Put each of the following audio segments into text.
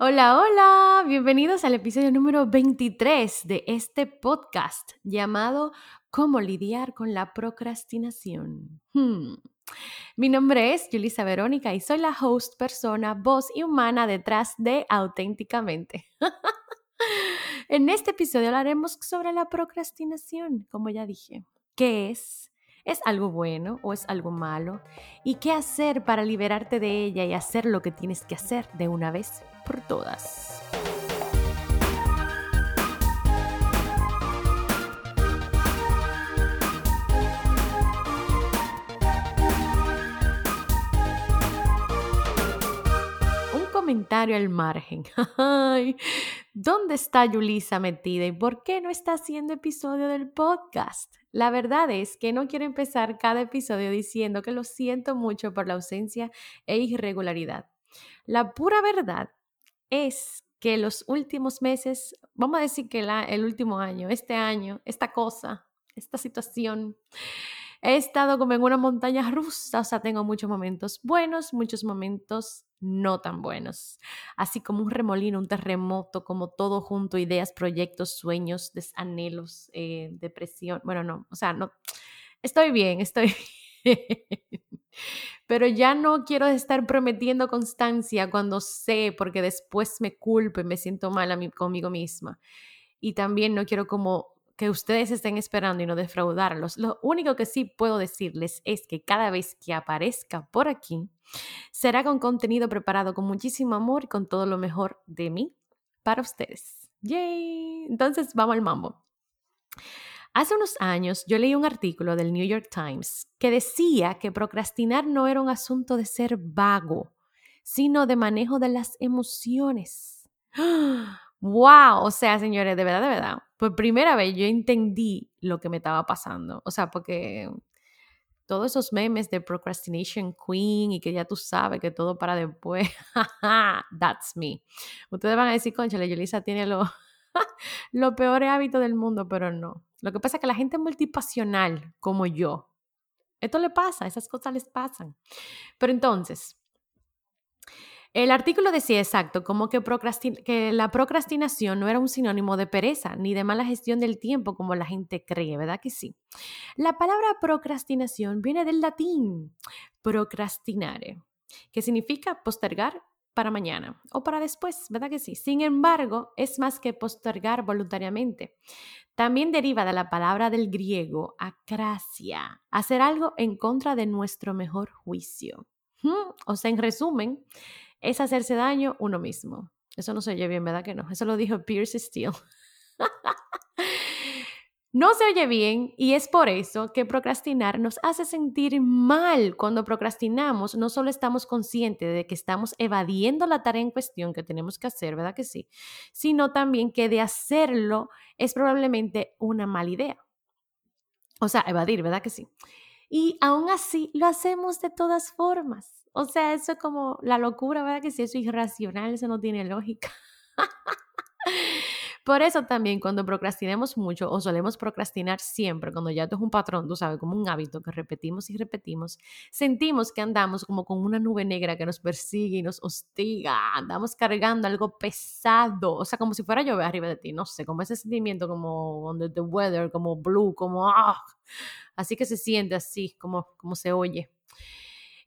Hola, hola, bienvenidos al episodio número 23 de este podcast llamado ¿Cómo lidiar con la procrastinación? Hmm. Mi nombre es Julissa Verónica y soy la host, persona, voz y humana detrás de Auténticamente. en este episodio hablaremos sobre la procrastinación, como ya dije. ¿Qué es? ¿Es algo bueno o es algo malo? ¿Y qué hacer para liberarte de ella y hacer lo que tienes que hacer de una vez por todas? Comentario al margen. ¿Dónde está Yulisa metida y por qué no está haciendo episodio del podcast? La verdad es que no quiero empezar cada episodio diciendo que lo siento mucho por la ausencia e irregularidad. La pura verdad es que los últimos meses, vamos a decir que el último año, este año, esta cosa, esta situación, he estado como en una montaña rusa, o sea, tengo muchos momentos buenos, muchos momentos no tan buenos, así como un remolino, un terremoto, como todo junto, ideas, proyectos, sueños, desanhelos, eh, depresión, bueno, no, o sea, no, estoy bien, estoy bien. Pero ya no quiero estar prometiendo constancia cuando sé, porque después me culpo y me siento mal a mí, conmigo misma. Y también no quiero como que ustedes estén esperando y no defraudarlos. Lo único que sí puedo decirles es que cada vez que aparezca por aquí, será con contenido preparado con muchísimo amor y con todo lo mejor de mí para ustedes. ¡Yay! Entonces, vamos al mambo. Hace unos años yo leí un artículo del New York Times que decía que procrastinar no era un asunto de ser vago, sino de manejo de las emociones. ¡Wow! O sea, señores, de verdad, de verdad, por primera vez yo entendí lo que me estaba pasando. O sea, porque todos esos memes de procrastination queen y que ya tú sabes que todo para después, that's me. Ustedes van a decir, concha, Yulisa tiene los lo peores hábitos del mundo, pero no. Lo que pasa es que la gente multipasional como yo, esto le pasa, esas cosas les pasan. Pero entonces, el artículo decía exacto, como que, que, la procrastinación no era un sinónimo de pereza ni de mala gestión del tiempo como la gente cree, ¿verdad que sí? La palabra procrastinación viene del latín procrastinare, que significa postergar para mañana o para después, ¿verdad que sí? Sin embargo, es más que postergar voluntariamente. También deriva de la palabra del griego acracia, hacer algo en contra de nuestro mejor juicio. O sea, en resumen, es hacerse daño uno mismo. Eso no se oye bien, ¿verdad que no? Eso lo dijo Pierce Steele. no se oye bien y es por eso que procrastinar nos hace sentir mal. Cuando procrastinamos, no solo estamos conscientes de que estamos evadiendo la tarea en cuestión que tenemos que hacer, ¿verdad que sí? Sino también que de hacerlo es probablemente una mala idea. O sea, evadir, ¿verdad que sí? Y aún así lo hacemos de todas formas. O sea, eso es como la locura, ¿verdad? Que si eso es irracional, eso no tiene lógica. Por eso también cuando procrastinemos mucho o solemos procrastinar siempre, cuando ya esto es un patrón, tú sabes, como un hábito que repetimos y repetimos, sentimos que andamos como con una nube negra que nos persigue y nos hostiga, andamos cargando algo pesado, o sea, como si fuera llover arriba de ti, no sé, como ese sentimiento como under the weather, como blue, como ah, así que se siente así, como, como se oye.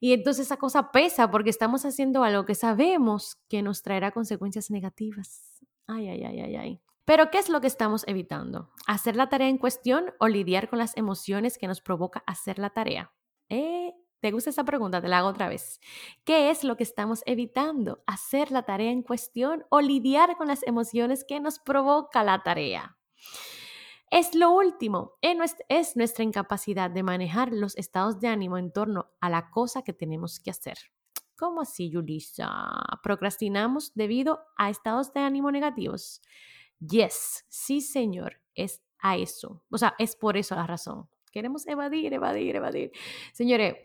Y entonces esa cosa pesa porque estamos haciendo algo que sabemos que nos traerá consecuencias negativas. Ay, ay, ay, ay, ay. Pero ¿qué es lo que estamos evitando? ¿Hacer la tarea en cuestión o lidiar con las emociones que nos provoca hacer la tarea? ¿Eh? ¿Te gusta esa pregunta? Te la hago otra vez. ¿Qué es lo que estamos evitando? ¿Hacer la tarea en cuestión o lidiar con las emociones que nos provoca la tarea? Es lo último, es nuestra incapacidad de manejar los estados de ánimo en torno a la cosa que tenemos que hacer. ¿Cómo así, Yulisa? ¿Procrastinamos debido a estados de ánimo negativos? Yes, sí, señor, es a eso. O sea, es por eso la razón. Queremos evadir, evadir, evadir. Señores,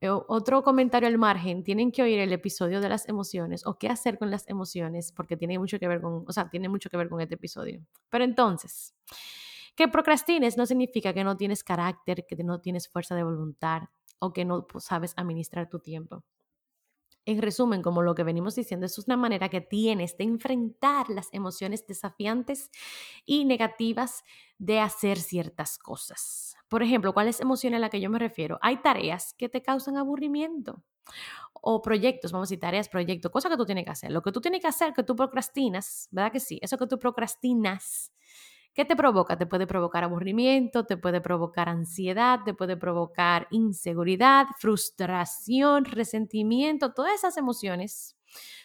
eh, otro comentario al margen, tienen que oír el episodio de las emociones o qué hacer con las emociones, porque tiene mucho que ver con, o sea, tiene mucho que ver con este episodio. Pero entonces, que procrastines no significa que no tienes carácter, que no tienes fuerza de voluntad o que no pues, sabes administrar tu tiempo. En resumen, como lo que venimos diciendo, es una manera que tienes de enfrentar las emociones desafiantes y negativas de hacer ciertas cosas. Por ejemplo, ¿cuál es emoción a la que yo me refiero? Hay tareas que te causan aburrimiento o proyectos, vamos a decir, tareas, proyectos, cosas que tú tienes que hacer. Lo que tú tienes que hacer, que tú procrastinas, ¿verdad que sí? Eso que tú procrastinas, ¿qué te provoca? Te puede provocar aburrimiento, te puede provocar ansiedad, te puede provocar inseguridad, frustración, resentimiento, todas esas emociones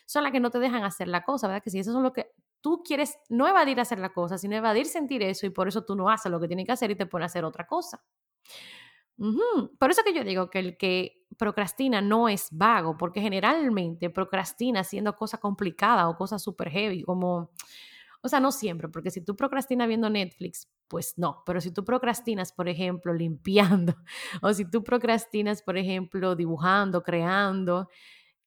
son las que no te dejan hacer la cosa, ¿verdad que sí? Eso es lo que tú quieres no evadir hacer la cosa, sino evadir sentir eso y por eso tú no haces lo que tienes que hacer y te pones a hacer otra cosa. Por eso que yo digo que el que procrastina no es vago, porque generalmente procrastina haciendo cosas complicadas o cosas súper heavy, como, o sea, no siempre, porque si tú procrastinas viendo Netflix, pues no, pero si tú procrastinas, por ejemplo, limpiando, o si tú procrastinas, por ejemplo, dibujando, creando,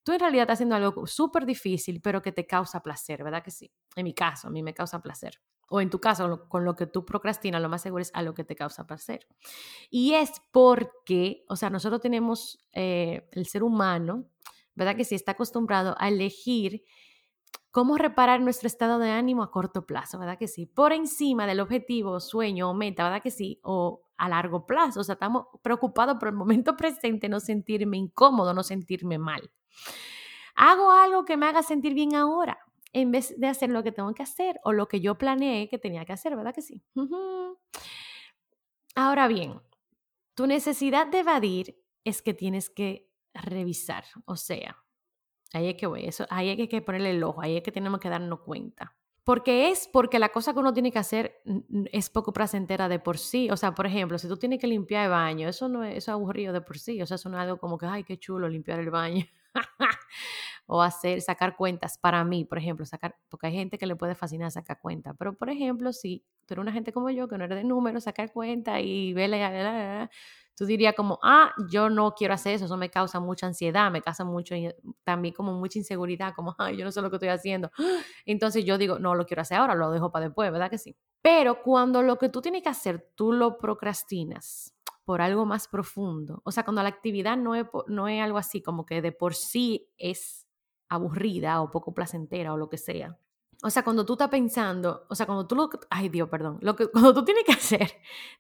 tú en realidad estás haciendo algo súper difícil, pero que te causa placer, ¿verdad que sí? En mi caso, a mí me causa placer o en tu caso, con lo que tú procrastinas, lo más seguro es a lo que te causa placer. Y es porque, o sea, nosotros tenemos eh, el ser humano, ¿verdad? Que sí está acostumbrado a elegir cómo reparar nuestro estado de ánimo a corto plazo, ¿verdad que sí? Por encima del objetivo, sueño o meta, ¿verdad que sí? O a largo plazo, o sea, estamos preocupados por el momento presente, no sentirme incómodo, no sentirme mal. Hago algo que me haga sentir bien ahora, en vez de hacer lo que tengo que hacer o lo que yo planeé que tenía que hacer, ¿verdad que sí? Ahora bien, tu necesidad de evadir es que tienes que revisar, o sea, ahí es que voy, eso, ahí hay que ponerle el ojo, ahí es que tenemos que darnos cuenta. Porque es porque la cosa que uno tiene que hacer es poco placentera de por sí. O sea, por ejemplo, si tú tienes que limpiar el baño, eso no es, eso es aburrido de por sí. O sea, eso no es algo como que, ay, qué chulo limpiar el baño. o hacer, sacar cuentas para mí, por ejemplo, sacar, porque hay gente que le puede fascinar sacar cuentas, pero por ejemplo, si tú eres una gente como yo que no eres de números, sacar cuentas y verle, tú dirías como, ah, yo no quiero hacer eso, eso me causa mucha ansiedad, me causa mucho, también como mucha inseguridad, como, ay, yo no sé lo que estoy haciendo. Entonces yo digo, no lo quiero hacer ahora, lo dejo para después, ¿verdad que sí? Pero cuando lo que tú tienes que hacer, tú lo procrastinas, por algo más profundo. O sea, cuando la actividad no es, no es algo así como que de por sí es aburrida o poco placentera o lo que sea, o sea, cuando tú estás pensando, o sea, cuando tú lo, ay Dios, perdón, lo que cuando tú tienes que hacer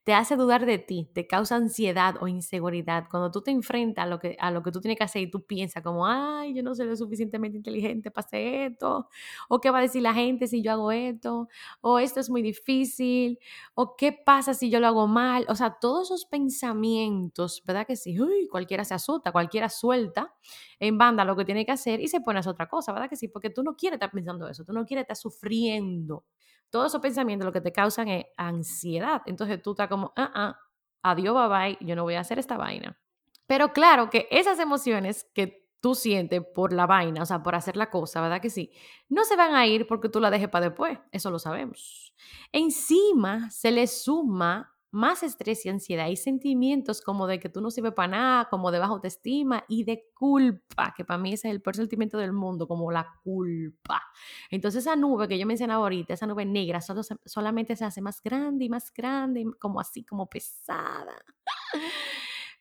te hace dudar de ti, te causa ansiedad o inseguridad. Cuando tú te enfrentas a lo que a lo que tú tienes que hacer y tú piensas como, ay, yo no soy lo suficientemente inteligente para hacer esto, o qué va a decir la gente si yo hago esto, o esto es muy difícil, o qué pasa si yo lo hago mal. O sea, todos esos pensamientos, ¿verdad que sí? Uy, cualquiera se asusta, cualquiera suelta en banda lo que tiene que hacer y se pone a hacer otra cosa, ¿verdad que sí? Porque tú no quieres estar pensando eso, tú no quieres sufriendo. Todos esos pensamientos lo que te causan es ansiedad. Entonces tú estás como, ah, ah, adiós, bye bye, yo no voy a hacer esta vaina. Pero claro que esas emociones que tú sientes por la vaina, o sea, por hacer la cosa, ¿verdad que sí? No se van a ir porque tú la dejes para después, eso lo sabemos. Encima se le suma más estrés y ansiedad y sentimientos como de que tú no sirves para nada, como de baja autoestima y de culpa, que para mí ese es el peor sentimiento del mundo, como la culpa. Entonces esa nube que yo mencionaba ahorita, esa nube negra, solo, solamente se hace más grande y más grande, como así, como pesada.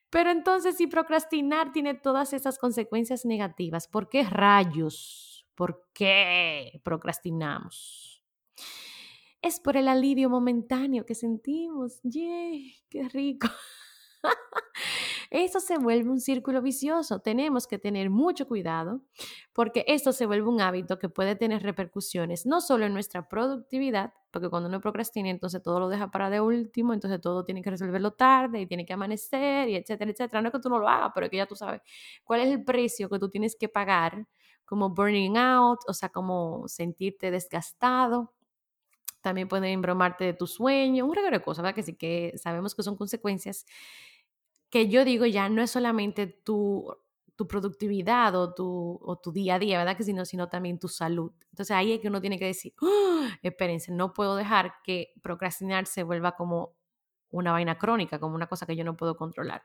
Pero entonces si procrastinar tiene todas esas consecuencias negativas, ¿por qué rayos? ¿Por qué procrastinamos? Es por el alivio momentáneo que sentimos. ¡Yay! ¡Qué rico! Eso se vuelve un círculo vicioso. Tenemos que tener mucho cuidado porque esto se vuelve un hábito que puede tener repercusiones no solo en nuestra productividad, porque cuando uno procrastina, entonces todo lo deja para de último, entonces todo tiene que resolverlo tarde y tiene que amanecer y etcétera, etcétera. No es que tú no lo hagas, pero que ya tú sabes cuál es el precio que tú tienes que pagar, como burning out, o sea, como sentirte desgastado también pueden embromarte de tu sueño, un regalo de cosas, ¿verdad? Que sí que sabemos que son consecuencias que yo digo ya no es solamente tu, tu productividad o tu, o tu día a día, ¿verdad? Que sino, sino también tu salud. Entonces ahí es que uno tiene que decir, ¡Ah! espérense, no puedo dejar que procrastinar se vuelva como una vaina crónica, como una cosa que yo no puedo controlar.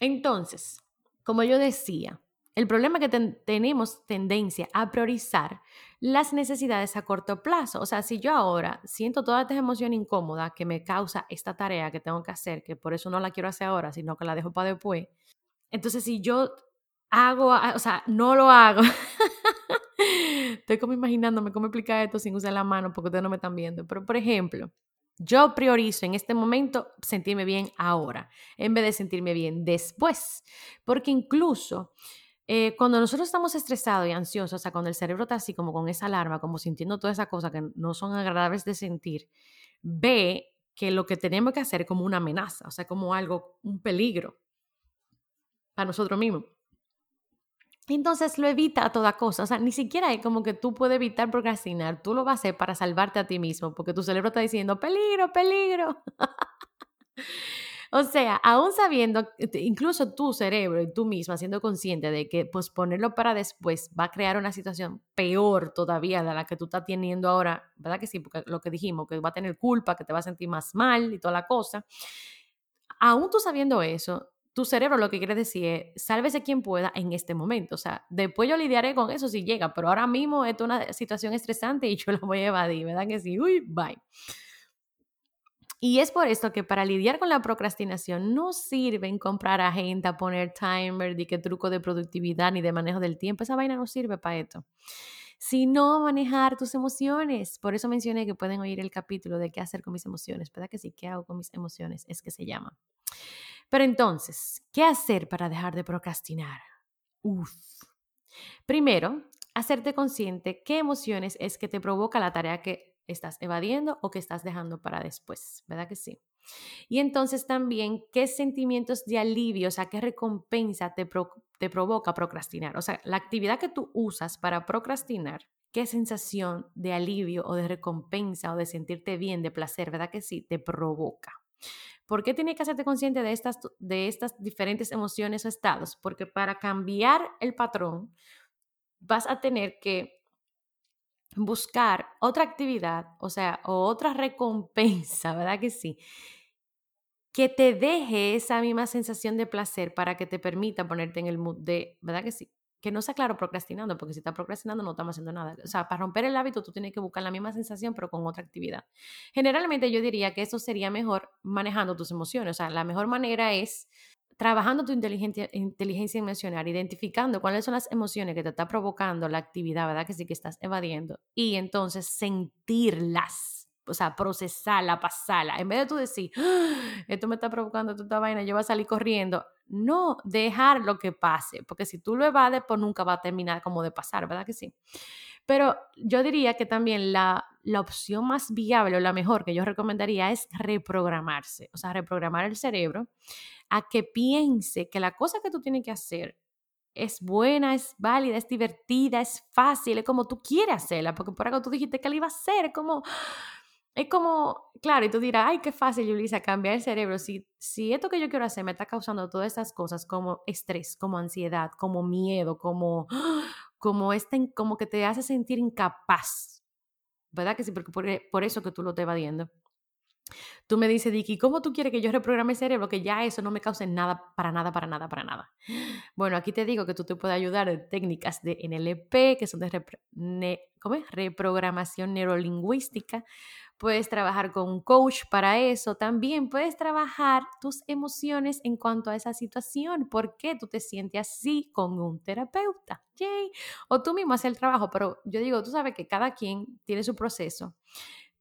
Entonces, como yo decía, el problema es que tenemos tendencia a priorizar las necesidades a corto plazo. O sea, si yo ahora siento toda esta emoción incómoda que me causa esta tarea que tengo que hacer, que por eso no la quiero hacer ahora, sino que la dejo para después, entonces si yo hago, o sea, no lo hago. Estoy como imaginándome cómo explicar esto sin usar la mano porque ustedes no me están viendo. Pero, por ejemplo, yo priorizo en este momento sentirme bien ahora, en vez de sentirme bien después. Porque incluso eh, cuando nosotros estamos estresados y ansiosos, o sea, cuando el cerebro está así como con esa alarma, como sintiendo todas esas cosas que no son agradables de sentir, ve que lo que tenemos que hacer es como una amenaza, o sea, como algo, un peligro para nosotros mismos. Entonces lo evita a toda cosa. O sea, ni siquiera es como que tú puedes evitar procrastinar. Tú lo vas a hacer para salvarte a ti mismo, porque tu cerebro está diciendo, peligro, peligro. o sea, aún sabiendo, incluso tu cerebro y tú misma siendo consciente de que posponerlo para después va a crear una situación peor todavía de la que tú estás teniendo ahora, ¿verdad que sí? Porque lo que dijimos, que va a tener culpa, que te va a sentir más mal y toda la cosa. Aún tú sabiendo eso, tu cerebro lo que quiere decir es, sálvese quien pueda en este momento. O sea, después yo lidiaré con eso si llega, pero ahora mismo es una situación estresante y yo la voy a evadir, ¿verdad? Que sí, uy, bye. Y es por esto que para lidiar con la procrastinación no sirve en comprar agenda, poner timer, de qué truco de productividad ni de manejo del tiempo. Esa vaina no sirve para esto. Sino manejar tus emociones. Por eso mencioné que pueden oír el capítulo de qué hacer con mis emociones. ¿Verdad que sí? ¿Qué hago con mis emociones? Es que se llama. Pero entonces, ¿qué hacer para dejar de procrastinar? Uf. Primero, hacerte consciente qué emociones es que te provoca la tarea que estás evadiendo o que estás dejando para después, ¿verdad que sí? Y entonces también, ¿qué sentimientos de alivio, o sea, qué recompensa te, te provoca procrastinar? O sea, la actividad que tú usas para procrastinar, ¿qué sensación de alivio o de recompensa o de sentirte bien, de placer, ¿verdad que sí? Te provoca. ¿Por qué tienes que hacerte consciente de estas, de estas diferentes emociones o estados? Porque para cambiar el patrón vas a tener que buscar otra actividad, o sea, otra recompensa, ¿verdad que sí? Que te deje esa misma sensación de placer para que te permita ponerte en el mood de, ¿verdad que sí? que no sea claro procrastinando, porque si estás procrastinando no estamos haciendo nada. O sea, para romper el hábito tú tienes que buscar la misma sensación, pero con otra actividad. Generalmente yo diría que eso sería mejor manejando tus emociones. O sea, la mejor manera es trabajando tu inteligencia, inteligencia emocional, identificando cuáles son las emociones que te está provocando la actividad, ¿verdad? Que sí que estás evadiendo. Y entonces sentirlas o sea, procesarla, pasarla. En vez de tú decir, ¡Ah! esto me está provocando esta vaina, yo voy a salir corriendo. No, dejar lo que pase, porque si tú lo evades, pues nunca va a terminar como de pasar, ¿verdad que sí? Pero yo diría que también la, la opción más viable o la mejor que yo recomendaría es reprogramarse, o sea, reprogramar el cerebro a que piense que la cosa que tú tienes que hacer es buena, es válida, es divertida, es fácil, es como tú quieres hacerla, porque por algo tú dijiste que la iba a hacer, es como es como, claro, y tú dirás, ay, qué fácil, Yulisa, cambiar el cerebro. Si, si esto que yo quiero hacer me está causando todas estas cosas como estrés, como ansiedad, como miedo, como, como, este, como que te hace sentir incapaz, ¿verdad que sí? Porque por, por eso que tú lo estás evadiendo. Tú me dices, Dicky, ¿cómo tú quieres que yo reprograme el cerebro? Que ya eso no me cause nada, para nada, para nada, para nada. Bueno, aquí te digo que tú te puedes ayudar de técnicas de NLP, que son de ¿cómo es? reprogramación neurolingüística, Puedes trabajar con un coach para eso. También puedes trabajar tus emociones en cuanto a esa situación. ¿Por qué tú te sientes así con un terapeuta? Yay. O tú mismo haces el trabajo, pero yo digo, tú sabes que cada quien tiene su proceso.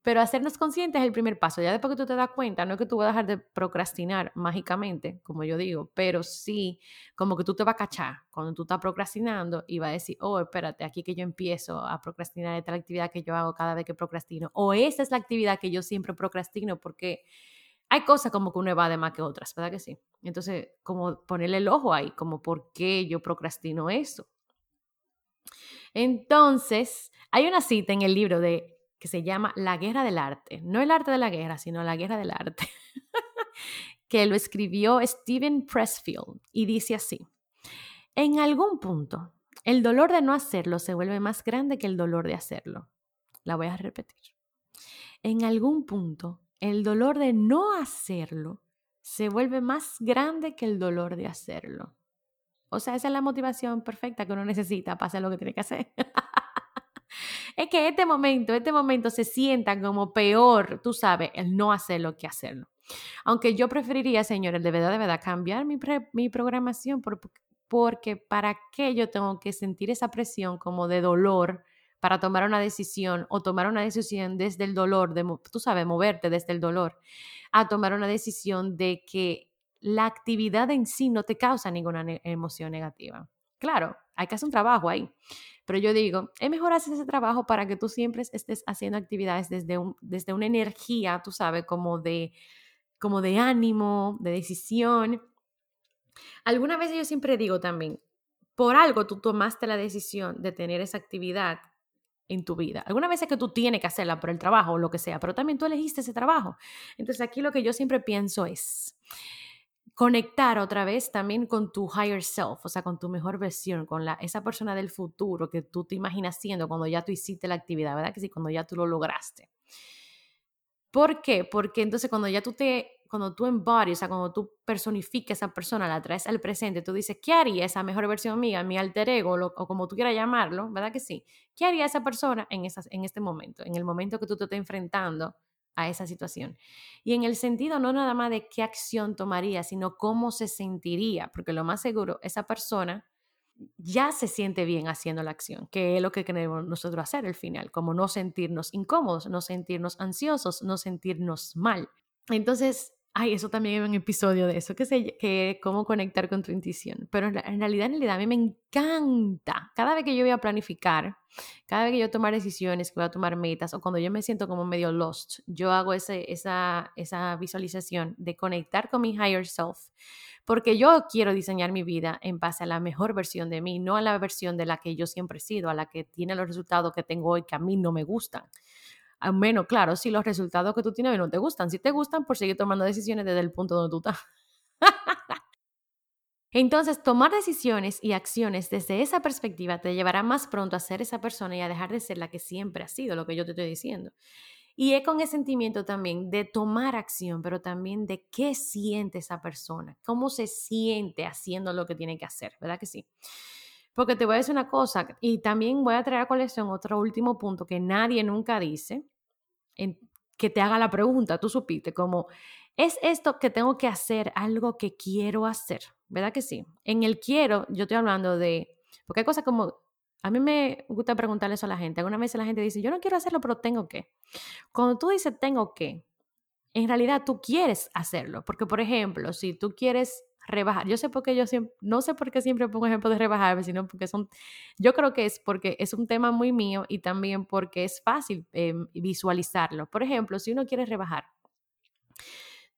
Pero hacernos conscientes es el primer paso. Ya después que tú te das cuenta, no es que tú vas a dejar de procrastinar mágicamente, como yo digo, pero sí como que tú te vas a cachar cuando tú estás procrastinando y vas a decir, oh, espérate, aquí que yo empiezo a procrastinar, esta es la actividad que yo hago cada vez que procrastino. O esta es la actividad que yo siempre procrastino porque hay cosas como que uno evade más que otras, ¿verdad que sí? Entonces, como ponerle el ojo ahí, como por qué yo procrastino eso. Entonces, hay una cita en el libro de que se llama La Guerra del Arte. No el arte de la guerra, sino la guerra del arte, que lo escribió Steven Pressfield y dice así, en algún punto, el dolor de no hacerlo se vuelve más grande que el dolor de hacerlo. La voy a repetir. En algún punto, el dolor de no hacerlo se vuelve más grande que el dolor de hacerlo. O sea, esa es la motivación perfecta que uno necesita para hacer lo que tiene que hacer. es que este momento, este momento se sienta como peor, tú sabes, el no hacerlo que hacerlo. Aunque yo preferiría, señores, de verdad, de verdad, cambiar mi, mi programación por, porque ¿para qué yo tengo que sentir esa presión como de dolor para tomar una decisión o tomar una decisión desde el dolor, de, tú sabes, moverte desde el dolor, a tomar una decisión de que la actividad en sí no te causa ninguna emoción negativa? Claro, hay que hacer un trabajo ahí. Pero yo digo, es mejor hacer ese trabajo para que tú siempre estés haciendo actividades desde, un, desde una energía, tú sabes, como de, como de ánimo, de decisión. Alguna vez yo siempre digo también, por algo tú tomaste la decisión de tener esa actividad en tu vida. Alguna vez es que tú tienes que hacerla por el trabajo o lo que sea, pero también tú elegiste ese trabajo. Entonces aquí lo que yo siempre pienso es, conectar otra vez también con tu higher self, o sea, con tu mejor versión, con la, esa persona del futuro que tú te imaginas siendo cuando ya tú hiciste la actividad, ¿verdad? Que sí, cuando ya tú lo lograste. ¿Por qué? Porque entonces cuando ya tú te, cuando tú embodies, o sea, cuando tú personificas a esa persona, la traes al presente, tú dices, ¿qué haría esa mejor versión mía, mi alter ego, o como tú quieras llamarlo, ¿verdad que sí? ¿Qué haría esa persona en, esas, en este momento, en el momento que tú te estés enfrentando a esa situación. Y en el sentido no nada más de qué acción tomaría, sino cómo se sentiría, porque lo más seguro, esa persona ya se siente bien haciendo la acción, que es lo que queremos nosotros hacer al final, como no sentirnos incómodos, no sentirnos ansiosos, no sentirnos mal. Entonces, Ay, eso también es un episodio de eso, que sé que cómo conectar con tu intuición. Pero en realidad, en realidad, a mí me encanta. Cada vez que yo voy a planificar, cada vez que yo tomar decisiones, que voy a tomar metas, o cuando yo me siento como medio lost, yo hago ese, esa, esa visualización de conectar con mi higher self. Porque yo quiero diseñar mi vida en base a la mejor versión de mí, no a la versión de la que yo siempre he sido, a la que tiene los resultados que tengo hoy que a mí no me gustan. Al menos, claro, si los resultados que tú tienes no te gustan. Si te gustan, por seguir tomando decisiones desde el punto donde tú estás. Entonces, tomar decisiones y acciones desde esa perspectiva te llevará más pronto a ser esa persona y a dejar de ser la que siempre ha sido, lo que yo te estoy diciendo. Y es con ese sentimiento también de tomar acción, pero también de qué siente esa persona, cómo se siente haciendo lo que tiene que hacer, ¿verdad que sí? Porque te voy a decir una cosa, y también voy a traer a colección otro último punto que nadie nunca dice, en, que te haga la pregunta, tú supiste, como, ¿es esto que tengo que hacer algo que quiero hacer? ¿Verdad que sí? En el quiero, yo estoy hablando de, porque hay cosas como, a mí me gusta preguntarle eso a la gente. Alguna vez la gente dice, yo no quiero hacerlo, pero tengo que. Cuando tú dices tengo que, en realidad tú quieres hacerlo. Porque, por ejemplo, si tú quieres rebajar. Yo sé por qué yo siempre, no sé por qué siempre pongo ejemplo de rebajar, sino porque son, yo creo que es porque es un tema muy mío y también porque es fácil em, visualizarlo. Por ejemplo, si uno quiere rebajar,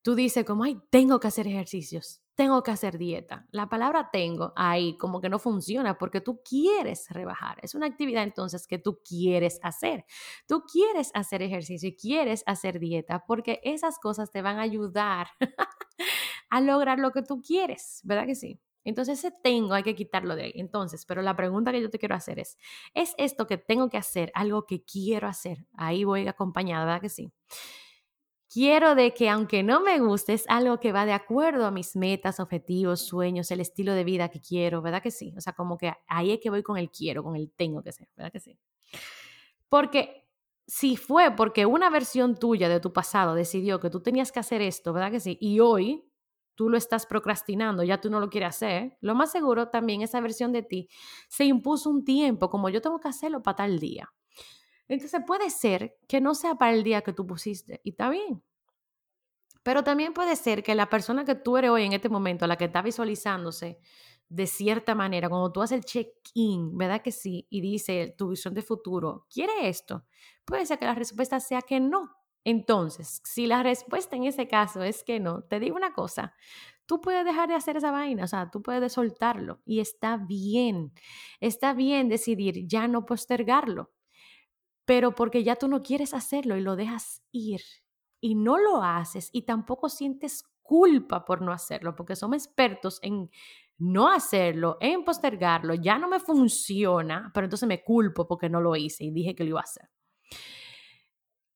tú dices como, ay, tengo que hacer ejercicios, tengo que hacer dieta. La palabra tengo ahí como que no funciona porque tú quieres rebajar. Es una actividad entonces que tú quieres hacer. Tú quieres hacer ejercicio y quieres hacer dieta porque esas cosas te van a ayudar a lograr lo que tú quieres, ¿verdad que sí? Entonces ese tengo hay que quitarlo de ahí. Entonces, pero la pregunta que yo te quiero hacer es, ¿es esto que tengo que hacer algo que quiero hacer? Ahí voy acompañada, ¿verdad que sí? Quiero de que aunque no me guste, es algo que va de acuerdo a mis metas, objetivos, sueños, el estilo de vida que quiero, ¿verdad que sí? O sea, como que ahí es que voy con el quiero, con el tengo que ser, ¿verdad que sí? Porque si fue porque una versión tuya de tu pasado decidió que tú tenías que hacer esto, ¿verdad que sí? Y hoy tú lo estás procrastinando, ya tú no lo quieres hacer, lo más seguro también esa versión de ti se impuso un tiempo, como yo tengo que hacerlo para tal día. Entonces puede ser que no sea para el día que tú pusiste y está bien. Pero también puede ser que la persona que tú eres hoy en este momento, la que está visualizándose de cierta manera, cuando tú haces el check-in, ¿verdad que sí? Y dice tu visión de futuro, ¿quiere esto? Puede ser que la respuesta sea que no. Entonces, si la respuesta en ese caso es que no, te digo una cosa, tú puedes dejar de hacer esa vaina, o sea, tú puedes soltarlo y está bien, está bien decidir ya no postergarlo, pero porque ya tú no quieres hacerlo y lo dejas ir y no lo haces y tampoco sientes culpa por no hacerlo, porque somos expertos en no hacerlo, en postergarlo, ya no me funciona, pero entonces me culpo porque no lo hice y dije que lo iba a hacer.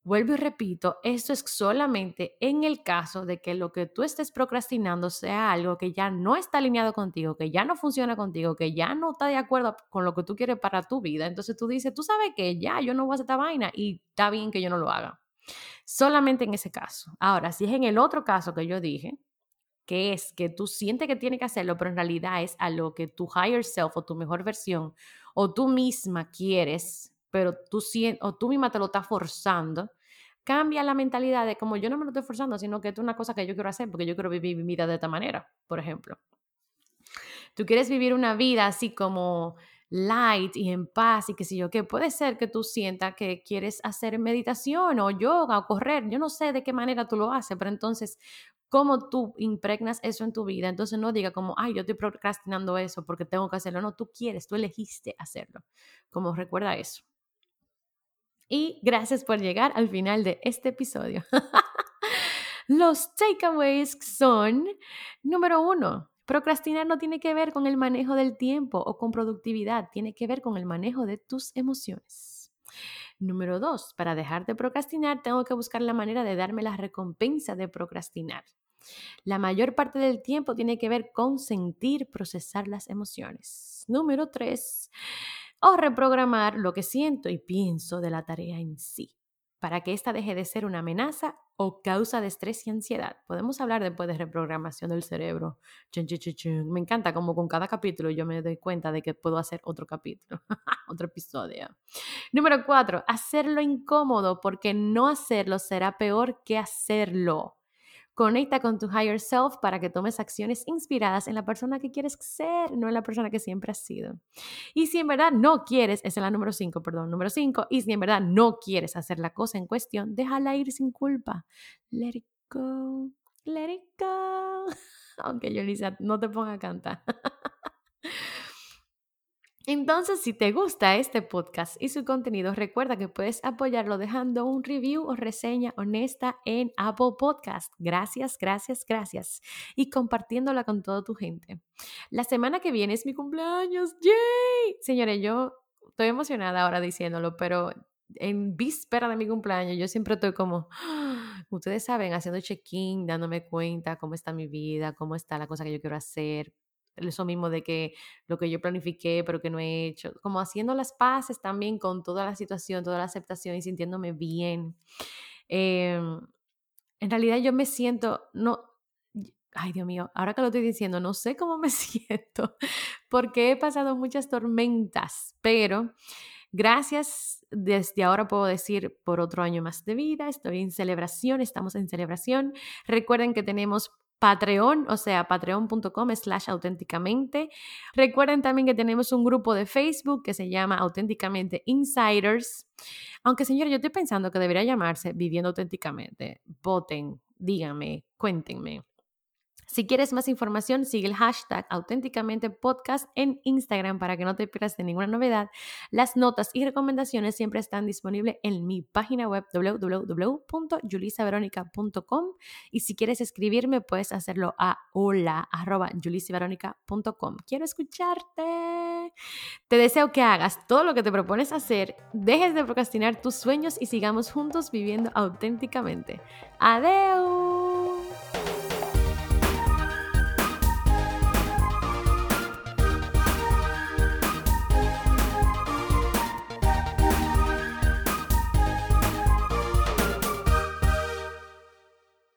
Vuelvo y repito, esto es solamente en el caso de que lo que tú estés procrastinando sea algo que ya no está alineado contigo, que ya no funciona contigo, que ya no está de acuerdo con lo que tú quieres para tu vida. Entonces tú dices, tú sabes que ya yo no voy a hacer esta vaina y está bien que yo no lo haga. Solamente en ese caso. Ahora, si es en el otro caso que yo dije, que es que tú sientes que tienes que hacerlo, pero en realidad es a lo que tu higher self o tu mejor versión o tú misma quieres, pero tú o tú misma te lo estás forzando, cambia la mentalidad de como yo no me lo estoy forzando, sino que es una cosa que yo quiero hacer porque yo quiero vivir mi vida de esta manera, por ejemplo. Tú quieres vivir una vida así como light y en paz y que si yo, que puede ser que tú sientas que quieres hacer meditación o yoga o correr, yo no sé de qué manera tú lo haces, pero entonces, ¿cómo tú impregnas eso en tu vida? Entonces no diga como, ay, yo estoy procrastinando eso porque tengo que hacerlo, no, tú quieres, tú elegiste hacerlo, como recuerda eso. Y gracias por llegar al final de este episodio. Los takeaways son, número uno, Procrastinar no tiene que ver con el manejo del tiempo o con productividad, tiene que ver con el manejo de tus emociones. Número dos, para dejar de procrastinar tengo que buscar la manera de darme la recompensa de procrastinar. La mayor parte del tiempo tiene que ver con sentir, procesar las emociones. Número tres, o reprogramar lo que siento y pienso de la tarea en sí para que ésta deje de ser una amenaza o causa de estrés y ansiedad. Podemos hablar después de reprogramación del cerebro. Me encanta como con cada capítulo yo me doy cuenta de que puedo hacer otro capítulo, otro episodio. Número cuatro, hacerlo incómodo porque no hacerlo será peor que hacerlo. Conecta con tu higher self para que tomes acciones inspiradas en la persona que quieres ser, no en la persona que siempre has sido. Y si en verdad no quieres, es la número 5, perdón, número 5, y si en verdad no quieres hacer la cosa en cuestión, déjala ir sin culpa. Let it go, let it go. Aunque Yolisa no te ponga a cantar. Entonces, si te gusta este podcast y su contenido, recuerda que puedes apoyarlo dejando un review o reseña honesta en Apple Podcast. Gracias, gracias, gracias. Y compartiéndola con toda tu gente. La semana que viene es mi cumpleaños. ¡Yay! Señores, yo estoy emocionada ahora diciéndolo, pero en víspera de mi cumpleaños yo siempre estoy como, ustedes saben, haciendo check-in, dándome cuenta cómo está mi vida, cómo está la cosa que yo quiero hacer, eso mismo de que lo que yo planifiqué pero que no he hecho, como haciendo las paces también con toda la situación, toda la aceptación y sintiéndome bien. Em, en realidad yo me siento, no, ay Dios mío, ahora que lo estoy diciendo, no sé cómo me siento porque he pasado muchas tormentas, pero gracias, desde ahora puedo decir por otro año más de vida, estoy en celebración, estamos en celebración. Recuerden que tenemos Patreon, o sea, patreon.com slash auténticamente. Recuerden también que tenemos un grupo de Facebook que se llama Auténticamente Insiders. Aunque señora, yo estoy pensando que debería llamarse Viviendo Auténticamente. Voten, díganme, cuéntenme. Si quieres más información, sigue el hashtag auténticamente podcast en Instagram para que no te pierdas de ninguna novedad. Las notas y recomendaciones siempre están disponibles en mi página web www.julisaveronica.com y si quieres escribirme puedes hacerlo a hola.julisaveronica.com. Quiero escucharte. Te deseo que hagas todo lo que te propones hacer, dejes de procrastinar tus sueños y sigamos juntos viviendo auténticamente. Adiós.